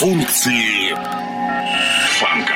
функции фанка.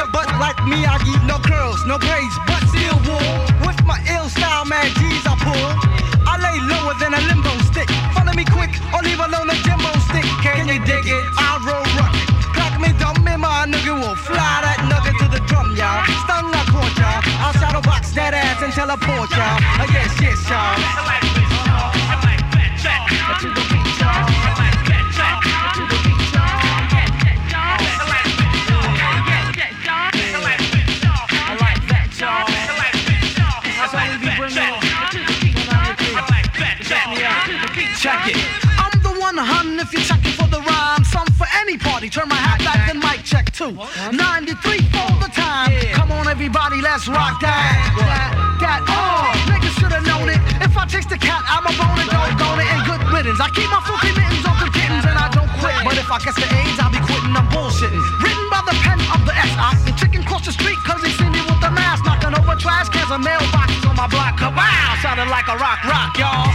your butt like me, I give no curls, no braids, but still wool. With my ill style, man, G's I pull. I lay lower than a limbo stick. Follow me quick, or leave alone a jimbo stick. Can, Can you dig it? I roll rocket. Clock me dumb in my nugget, will fly that nugget to the drum, y'all. Stun like caught y'all. I'll shadow box that ass and teleport y'all. Uh, yes, yes, y'all. Turn my hat back, and mic check too. 93 for the time. Come on, everybody, let's rock that. That, that, oh, niggas should have known it. If I chase the cat, I'm a bone and don't go it. And good riddance. I keep my funky mittens on the kittens and I don't quit. But if I catch the AIDS, I'll be quitting. I'm bullshitting. Written by the pen of the S. I the chicken cross the street cause he seen me with the mask. Knocking over trash cans and mailboxes on my block. Wow, sounding like a rock, rock, y'all.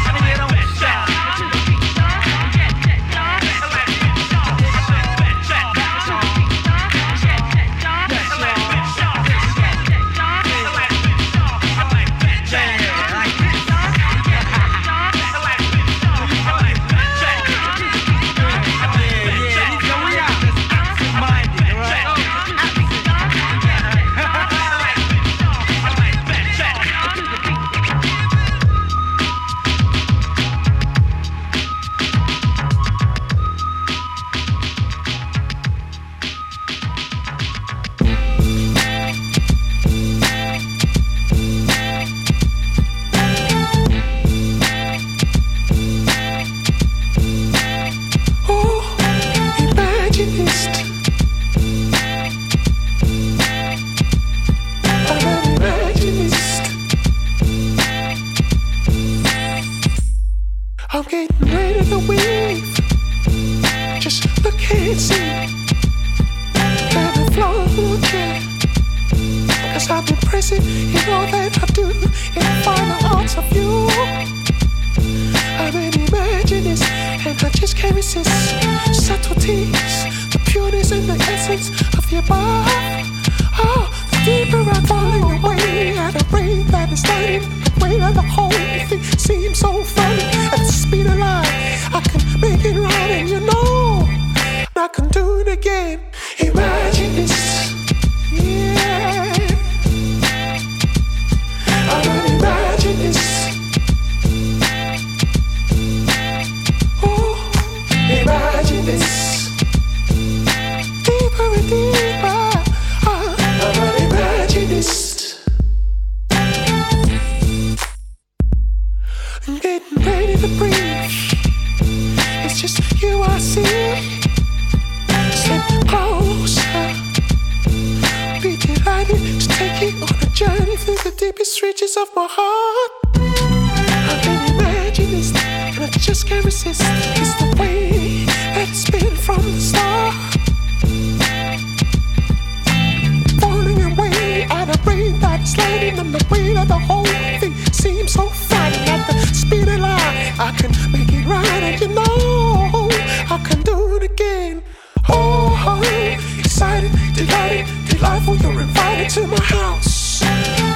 king and the weight of the whole thing seems so fine. at the speed of light. I can make it right, and you know I can do it again. Oh, oh excited, delighted, delightful. You're invited to my house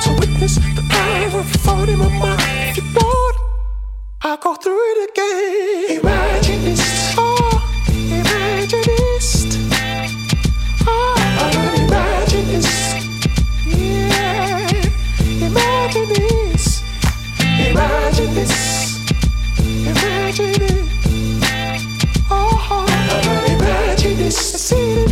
to witness the power of thought in my mind. If you want, I'll go through it again. Imagine this.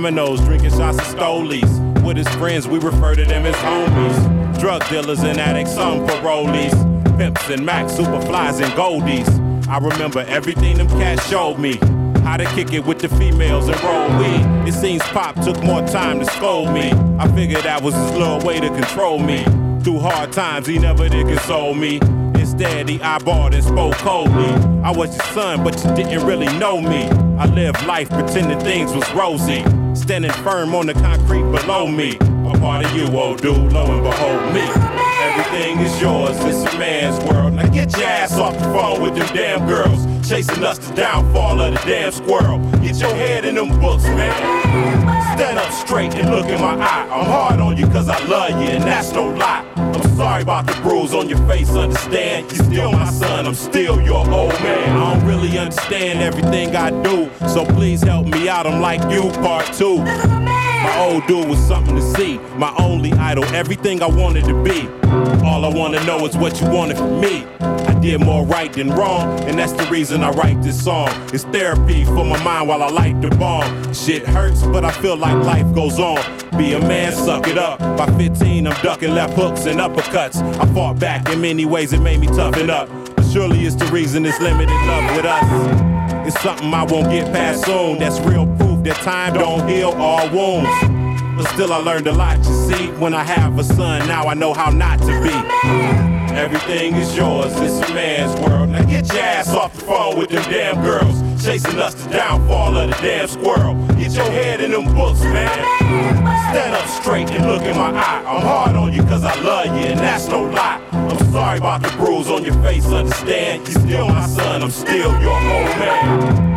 dominoes, drinking shots of stolies. With his friends, we refer to them as homies. Drug dealers and addicts, some parolees. Pimps and Macs, superflies and goldies. I remember everything them cats showed me. How to kick it with the females and roll weed. It seems Pop took more time to scold me. I figured that was his little way to control me. Through hard times, he never did console me. Instead, he eyeballed and spoke coldly. I was your son, but you didn't really know me. I lived life pretending things was rosy. Standing firm on the concrete below me. A part of you, oh, old dude, lo and behold me. Everything is yours, it's a man's world. Now get your ass off the phone with them damn girls. Chasing us the downfall of the damn squirrel. Get your head in them books, man. Stand up straight and look in my eye. I'm hard on you cause I love you, and that's no lie. Sorry about the bruise on your face, understand? You still my son, I'm still your old man. I don't really understand everything I do, so please help me out. I'm like you, part two. My old dude was something to see, my only idol, everything I wanted to be. All I wanna know is what you wanted from me. Did more right than wrong, and that's the reason I write this song. It's therapy for my mind while I light the bomb. Shit hurts, but I feel like life goes on. Be a man, suck it up. By 15, I'm ducking left hooks and uppercuts. I fought back in many ways, it made me toughen up. But surely it's the reason it's limited love with us. It's something I won't get past soon. That's real proof that time don't heal all wounds. But still, I learned a lot, you see. When I have a son, now I know how not to be. Everything is yours, it's a man's world. Now get your ass off the phone with them damn girls. Chasing us the downfall of the damn squirrel. Get your head in them books, man. Stand up straight and look in my eye. I'm hard on you cause I love you, and that's no lie. I'm sorry about the bruise on your face, understand? You still my son, I'm still your old man.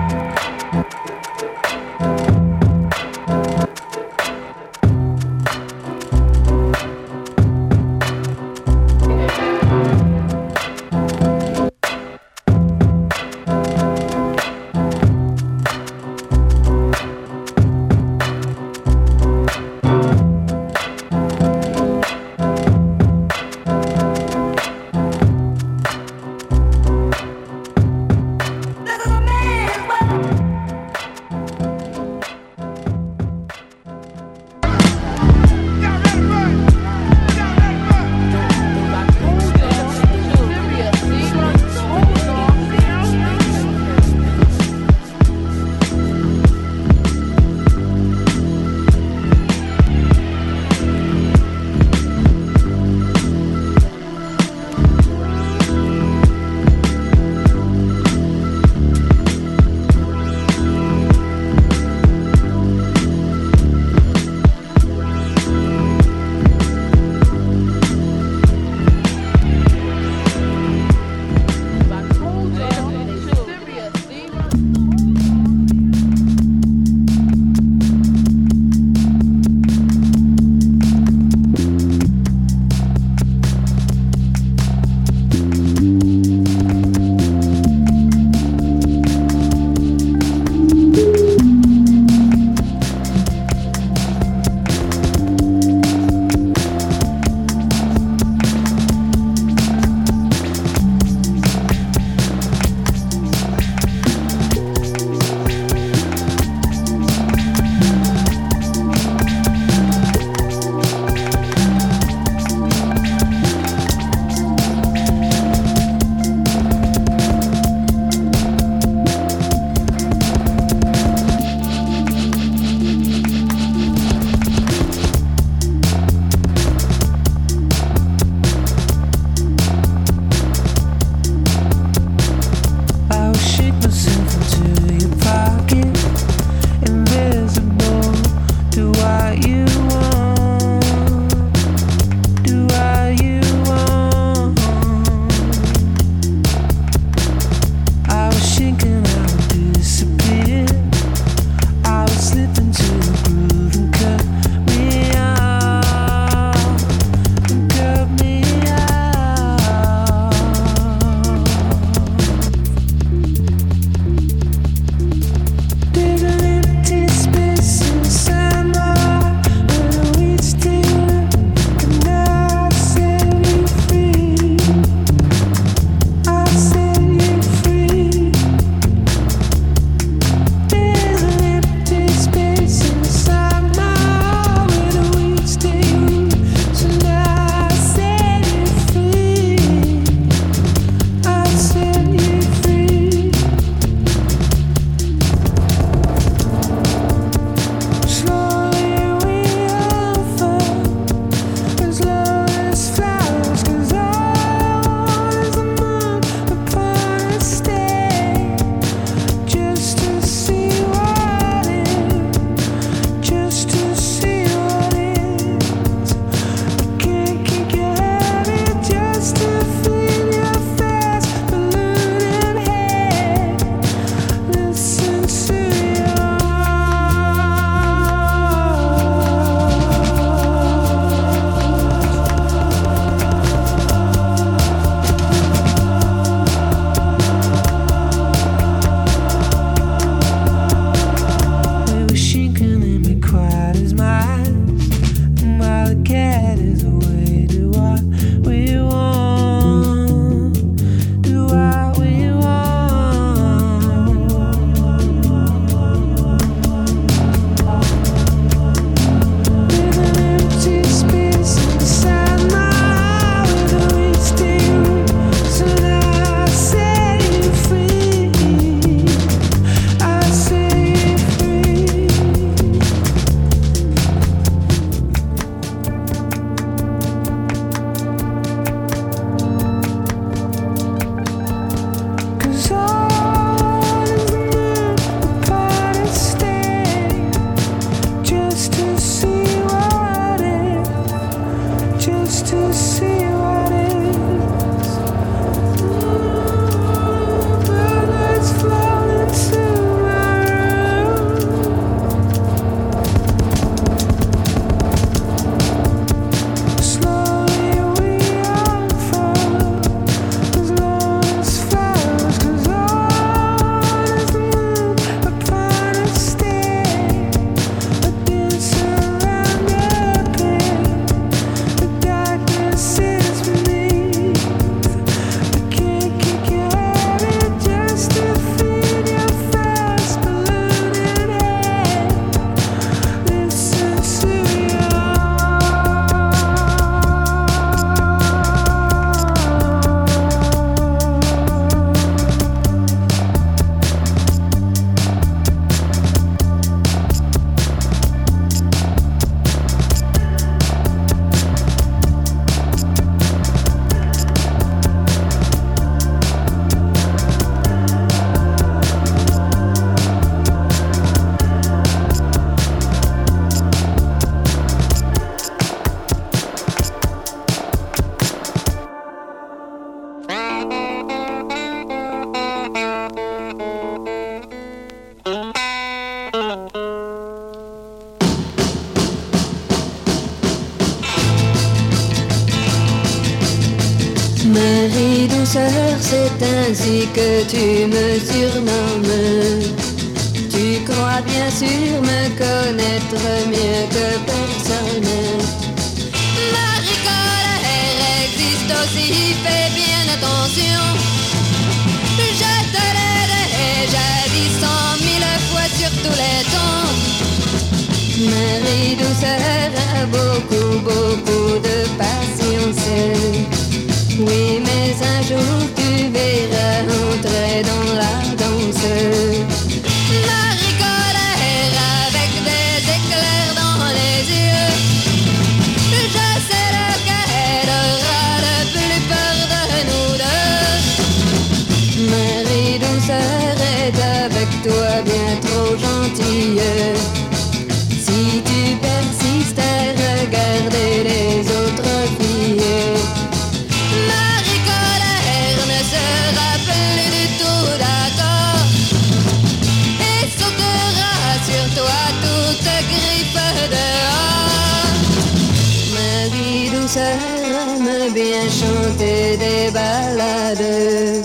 Chanter des ballades,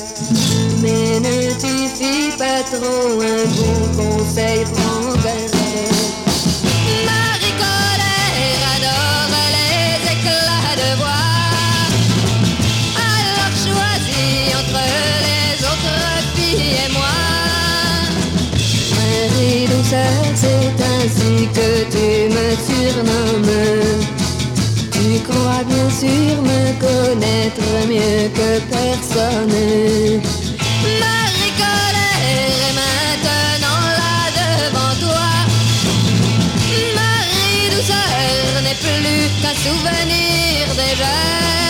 mais ne t'y suis pas trop. Un bon conseil prend de. Marie Collère adore les éclats de voix, alors choisis entre les autres filles et moi. Marie Douce, c'est ainsi que tu me surnommes. Bien sûr me connaître mieux que personne. Marie colère est maintenant là devant toi. Marie douceur n'est plus qu'un souvenir déjà.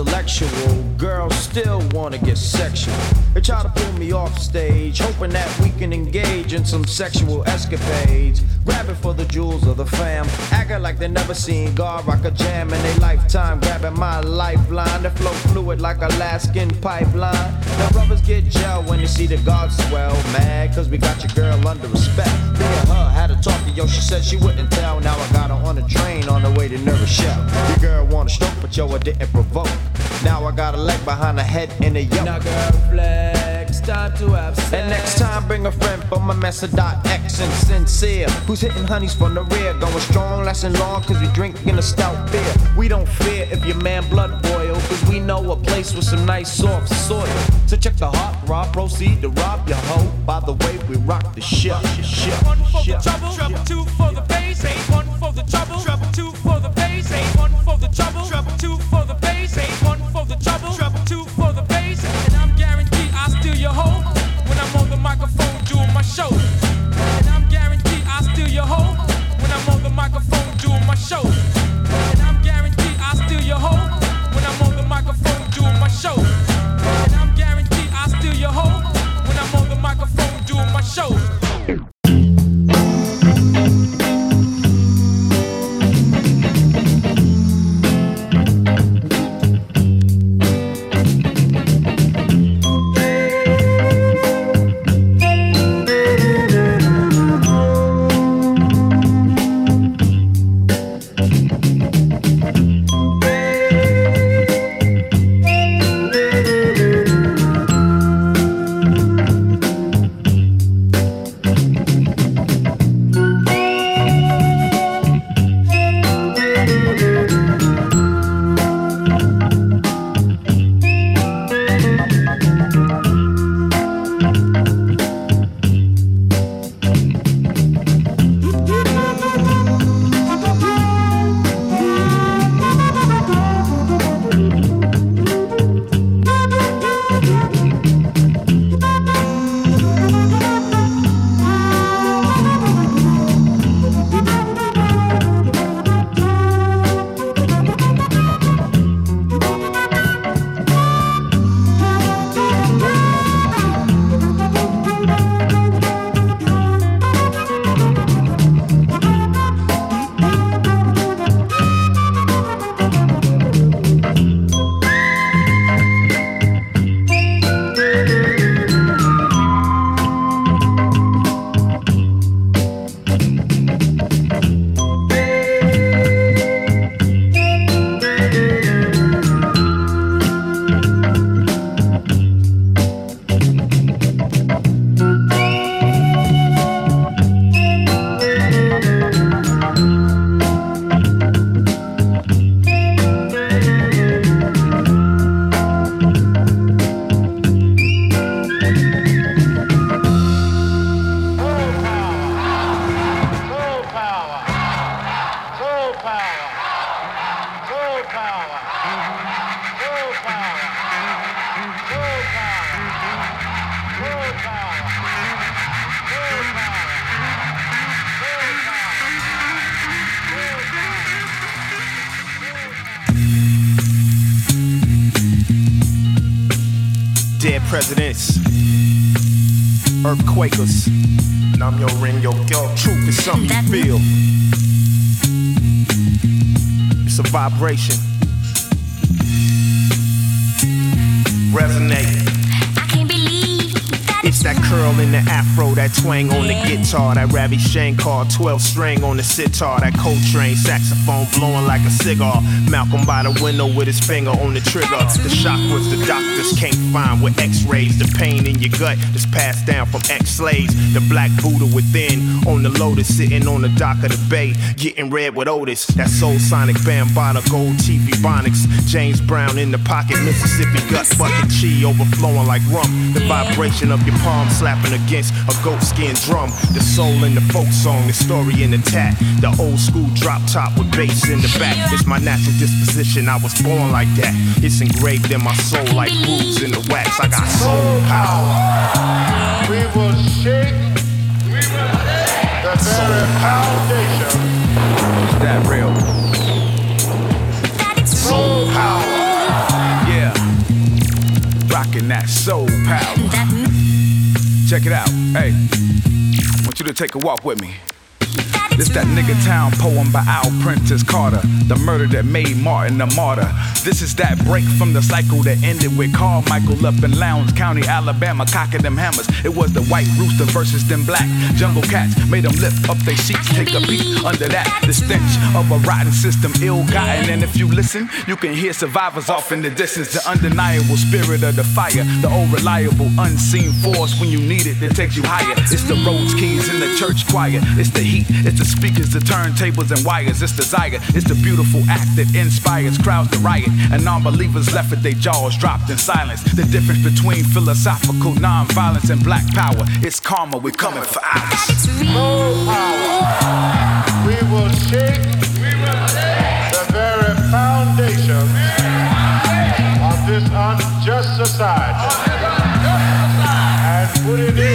Intellectual. Girls still wanna get sexual. They try to pull me off stage, hoping that we can engage in some sexual escapades. Grabbing for the jewels of the fam, acting like they never seen God rock a jam in their lifetime. Grabbing my lifeline, the flow fluid like Alaskan pipeline. The brothers get gel when they see the God swell. Mad, cause we got your girl under respect. Me and her had to talk to yo, she said she wouldn't tell. Now I got her on the train on the way to Nerve Shell. Your girl wanna stroke, but yo, I didn't provoke. Now I got a leg behind her head in a yoke. Now girl flex, time to have sex. And next time, bring a friend from my mess of dot X and sincere. Who's hitting honeys from the rear? Going strong, lasting long, cause we drinking a stout beer. We don't fear if your man blood boil, cause we know a place with some nice soft soil. So check the hot rod, proceed to rob your hoe. By the way, we rock the ship. ship, One for the ship, trouble, two for the bass, one for the trouble, two for the bass, one for the trouble, two show. And I'm guaranteed I'll steal your hoe when I'm on the microphone doing my show. And I'm guaranteed I'll steal your hoe when I'm on the microphone doing my show. And I'm guaranteed I'll steal your hoe when I'm on the microphone doing my show. Earthquakers. Nam your rin your yo. Truth is something you feel. It's a vibration. Resonate. It's that curl in the afro, that twang on the guitar, that Ravi Shankar 12 string on the sitar, that Coltrane saxophone blowing like a cigar. Malcolm by the window with his finger on the trigger. The shock was the doctors can't find with x-rays. The pain in your gut that's passed down from ex-slaves. The black Buddha within on the lotus, sitting on the dock of the bay, getting red with Otis. That soul sonic Bambaataa, gold TV bonics. James Brown in the pocket, Mississippi gut bucket chi overflowing like rum. The vibration of your slapping against a goat skin drum. The soul in the folk song, the story in the tat. The old school drop top with bass in the back. It's my natural disposition, I was born like that. It's engraved in my soul like grooves in the wax. I got soul power. We will shake the very foundation. Is that real? Soul power. Yeah. Rocking that soul power. Check it out. Hey, I want you to take a walk with me. This that nigga town poem by Al Prentice Carter. The murder that made Martin a martyr. This is that break from the cycle that ended with Carmichael up in Lowndes County, Alabama, cocking them hammers. It was the white rooster versus them black jungle cats. Made them lift up their sheets, take a beat under that. The stench of a rotten system, ill gotten. And if you listen, you can hear survivors off in the distance. The undeniable spirit of the fire, the old reliable unseen force when you need it that takes you higher. It's the roads keys in the church choir. It's the heat, it's the speakers, the turntables and wires. It's desire, it's the beautiful act that inspires crowds to riot. And non-believers left with their jaws dropped in silence. The difference between philosophical non-violence and black power. It's karma, we're coming for ours. Full power. We will shake the very foundation of this unjust society and put it in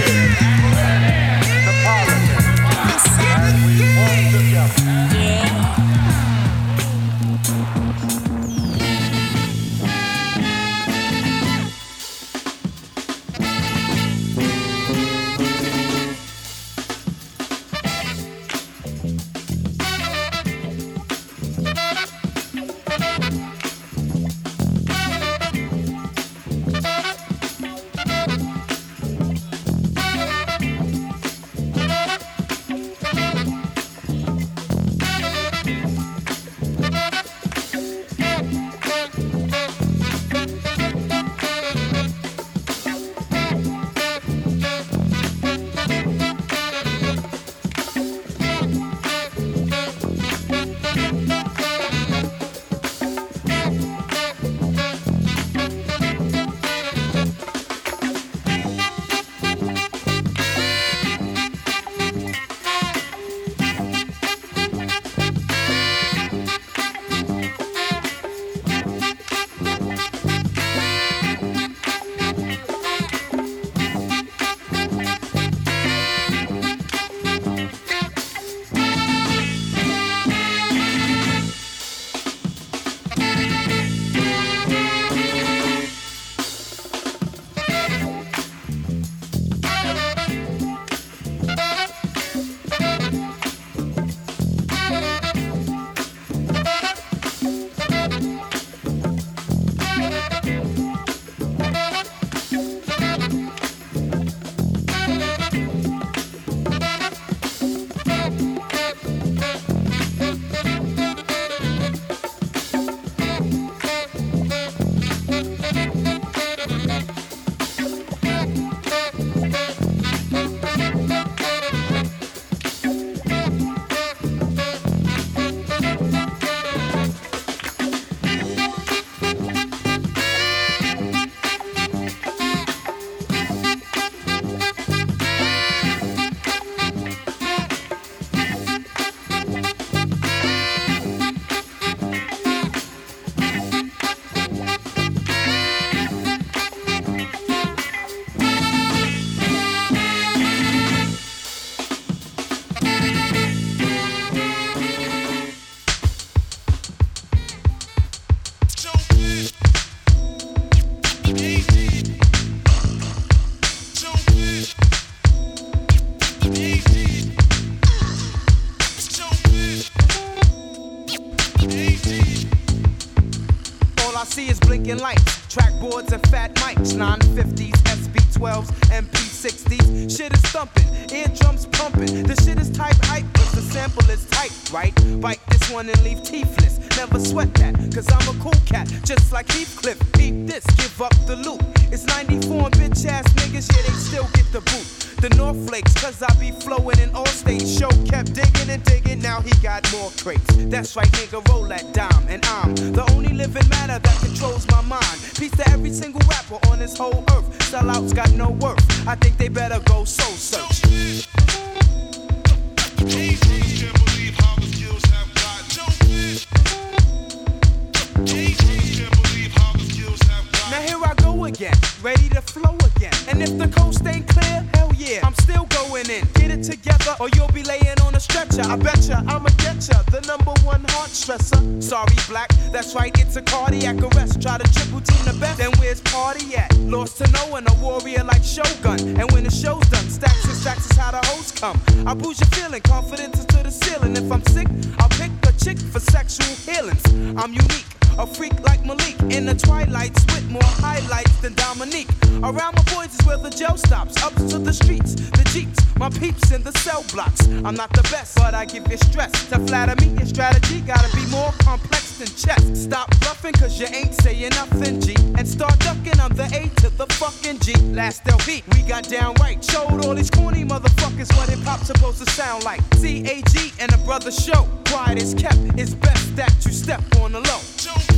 or you'll be laying on a stretcher. I betcha I'ma get ya, the number one heart stressor. Sorry, black, that's right, it's a cardiac arrest. Try to triple team the best, then where's party at? Lost to no one, a warrior like Shogun. And when the show's done, stacks and stacks is how the hoes come. I boost your feeling, confidence is to the ceiling. If I'm sick, I'll pick a chick for sexual healings. I'm unique. A freak like Malik in the twilights with more highlights than Dominique. Around my boys is where the jail stops. Up to the streets, the jeeps, my peeps in the cell blocks. I'm not the best, but I give you stress. To flatter me, your strategy gotta be more complex than chess. Stop bluffing, cause you ain't saying nothing, G. And start ducking, I'm the A to the fucking G. Last LP, we got down right. Showed all these corny motherfuckers what hip hop's supposed to sound like. C-A-G and a brother show. Quiet is kept, it's best that you step on the low. I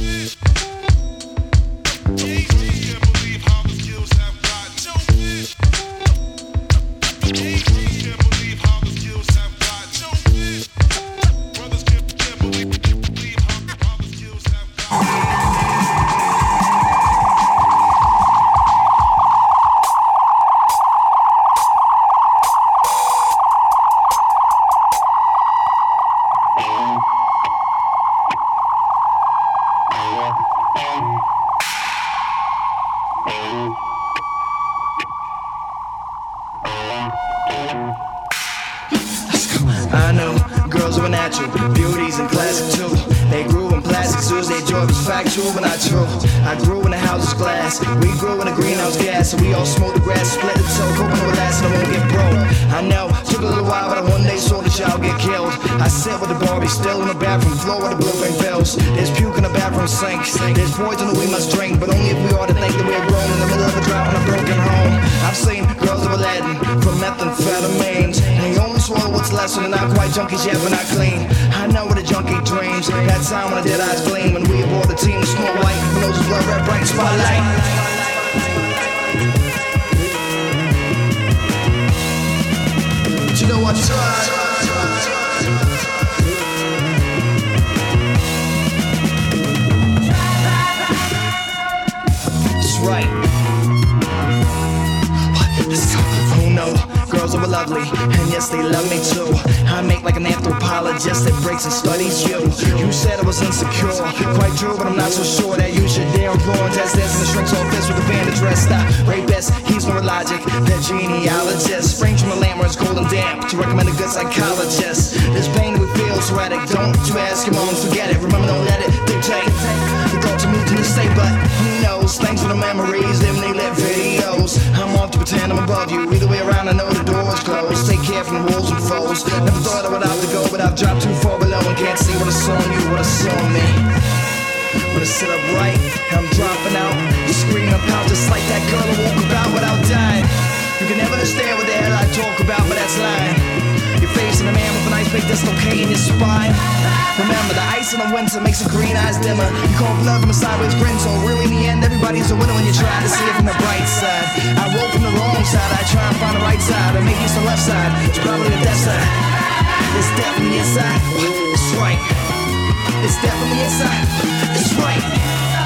I know, took a little while, but I one day saw the child get killed. I sit with the Barbie still in the bathroom floor with the blueprint bills. There's puke in the bathroom sink, there's poison that we must drink, but only if we ought to think that we're grown in the middle of a drought in a broken home. I've seen girls of Aladdin from methamphetamines. They only swallow what's less, so they're not quite junkies yet, but not clean. I know what a junkie dreams. That time when the dead eyes gleam, when we aboard the team, Snow White, noses blood red, bright spotlight. But you and yes, they love me too. I make like an anthropologist that breaks and studies you. You said I was insecure, quite true, but I'm not so sure that you should dare and test this in the shrinks office with a bandage dressed up. Rapist, he's more logic, the genealogist. Springs from the land where it's cold and damp to recommend a good psychologist. This pain we feel is erratic, don't you ask your mom, forget it. Remember, don't let it dictate. The thoughts are moved to the state, but who knows? Thanks for the memories, them they lit videos. I'm to pretend I'm above you. Either way around, I know the door's closed. Take care from the wolves and foes. Never thought I would have to go, but I've dropped too far below and can't see what I saw in you, what I saw in me. But I sit up right, I'm dropping out. You scream and pout just like that girl who walk about without dying. You can never understand what the hell I talk about, but that's lying. You're facing a man with an ice pick dislocating your spine. Remember, the ice in the winter makes your green eyes dimmer. You call blood from a sideways grin, so really in the end, everybody's a winner when you try to see side, or maybe it's the left side. It's probably the death side. It's definitely inside. It's right. It's definitely inside. It's right.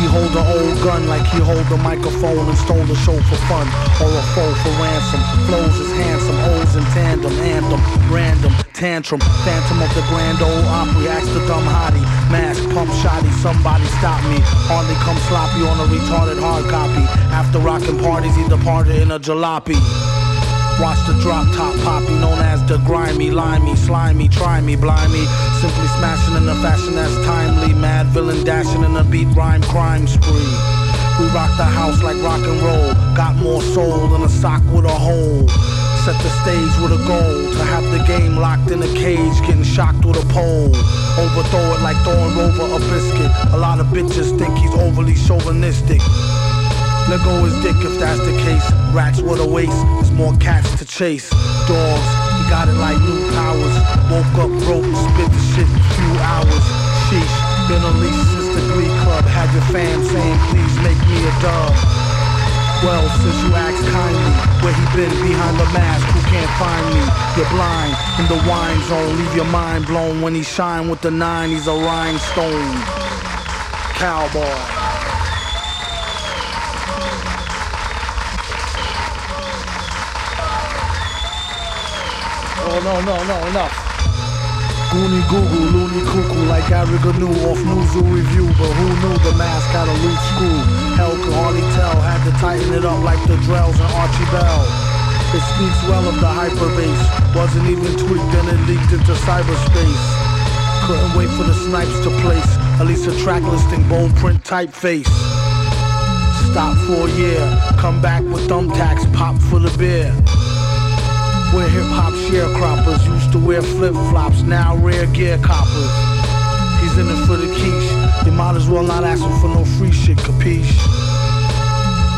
He hold an old gun, like he hold the microphone and stole the show for fun, or a foe for ransom. Flows is handsome, O's in tandem, anthem, random, tantrum, phantom of the grand old opry, ask the dumb hottie, mask, pump shotty, somebody stop me. Hardly come sloppy on a retarded hard copy. After rocking parties, he departed in a jalopy. Watch the drop top poppy, known as the grimy, limey, slimy, try me, blimey. Simply smashing in a fashion that's timely. Mad villain dashing in a beat rhyme crime spree. We rock the house like rock and roll. Got more soul than a sock with a hole. Set the stage with a goal to have the game locked in a cage, getting shocked with a pole. Overthrow it like throwing over a biscuit. A lot of bitches think he's overly chauvinistic. Let go his dick if that's the case. Rats with a waste, there's more cats to chase. Dogs, he got it like new powers. Woke up broke, spit the shit in a few hours. Sheesh, been unleashed since the Glee Club. Had your fam saying, please make me a dub. Well, since you asked kindly, where he been behind the mask, who can't find me? You're blind in the wine zone, leave your mind blown when he shine with the nine. He's a rhinestone cowboy. Oh no no no enough. Goonie Google, loony cuckoo like Ariga knew off Newsoo Review, but who knew the mask had a loose screw? Hell could hardly tell, had to tighten it up like the Drells and Archie Bell. It speaks well of the hyperbase, wasn't even tweaked and it leaked into cyberspace. Couldn't wait for the snipes to place, at least a track listing, bone print typeface. Stop for a year, come back with thumbtacks, pop for the beer. Where hip hop sharecroppers used to wear flip flops, now rare gear coppers. He's in it for the quiche. You might as well not ask him for no free shit, capiche?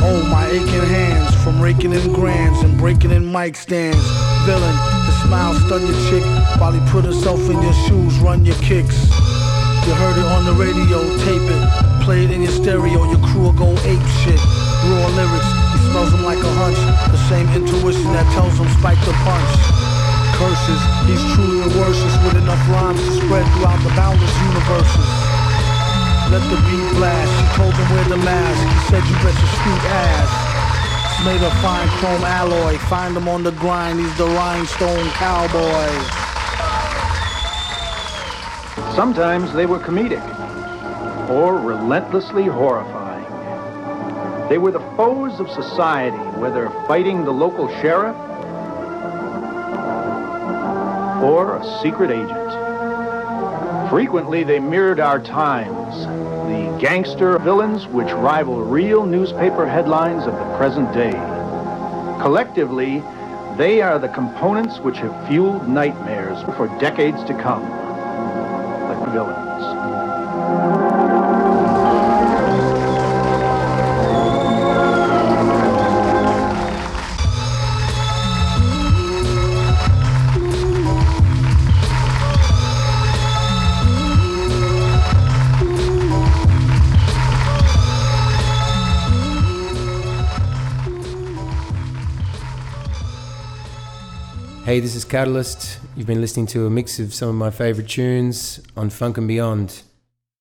Oh, my aching hands from raking in grands and breaking in mic stands. Villain, the smile stun your chick while he put himself in your shoes, run your kicks. You heard it on the radio, tape it, play it in your stereo, your crew will go ape shit. Raw lyrics, he smells them like a hunch, the same intuition that tells him spike the punch. Curses, he's truly a worstest with enough rhymes to spread throughout the boundless universes. Let the beat blast, she told him wear the mask, he said you bet your sweet ass. Made of fine chrome alloy, find him on the grind, he's the rhinestone cowboy. Sometimes they were comedic or relentlessly horrifying. They were the foes of society, whether fighting the local sheriff or a secret agent. Frequently, they mirrored our times, the gangster villains which rival real newspaper headlines of the present day. Collectively, they are the components which have fueled nightmares for decades to come. The villains. Hey, this is Catalyst. You've been listening to a mix of some of my favorite tunes on Funk and Beyond.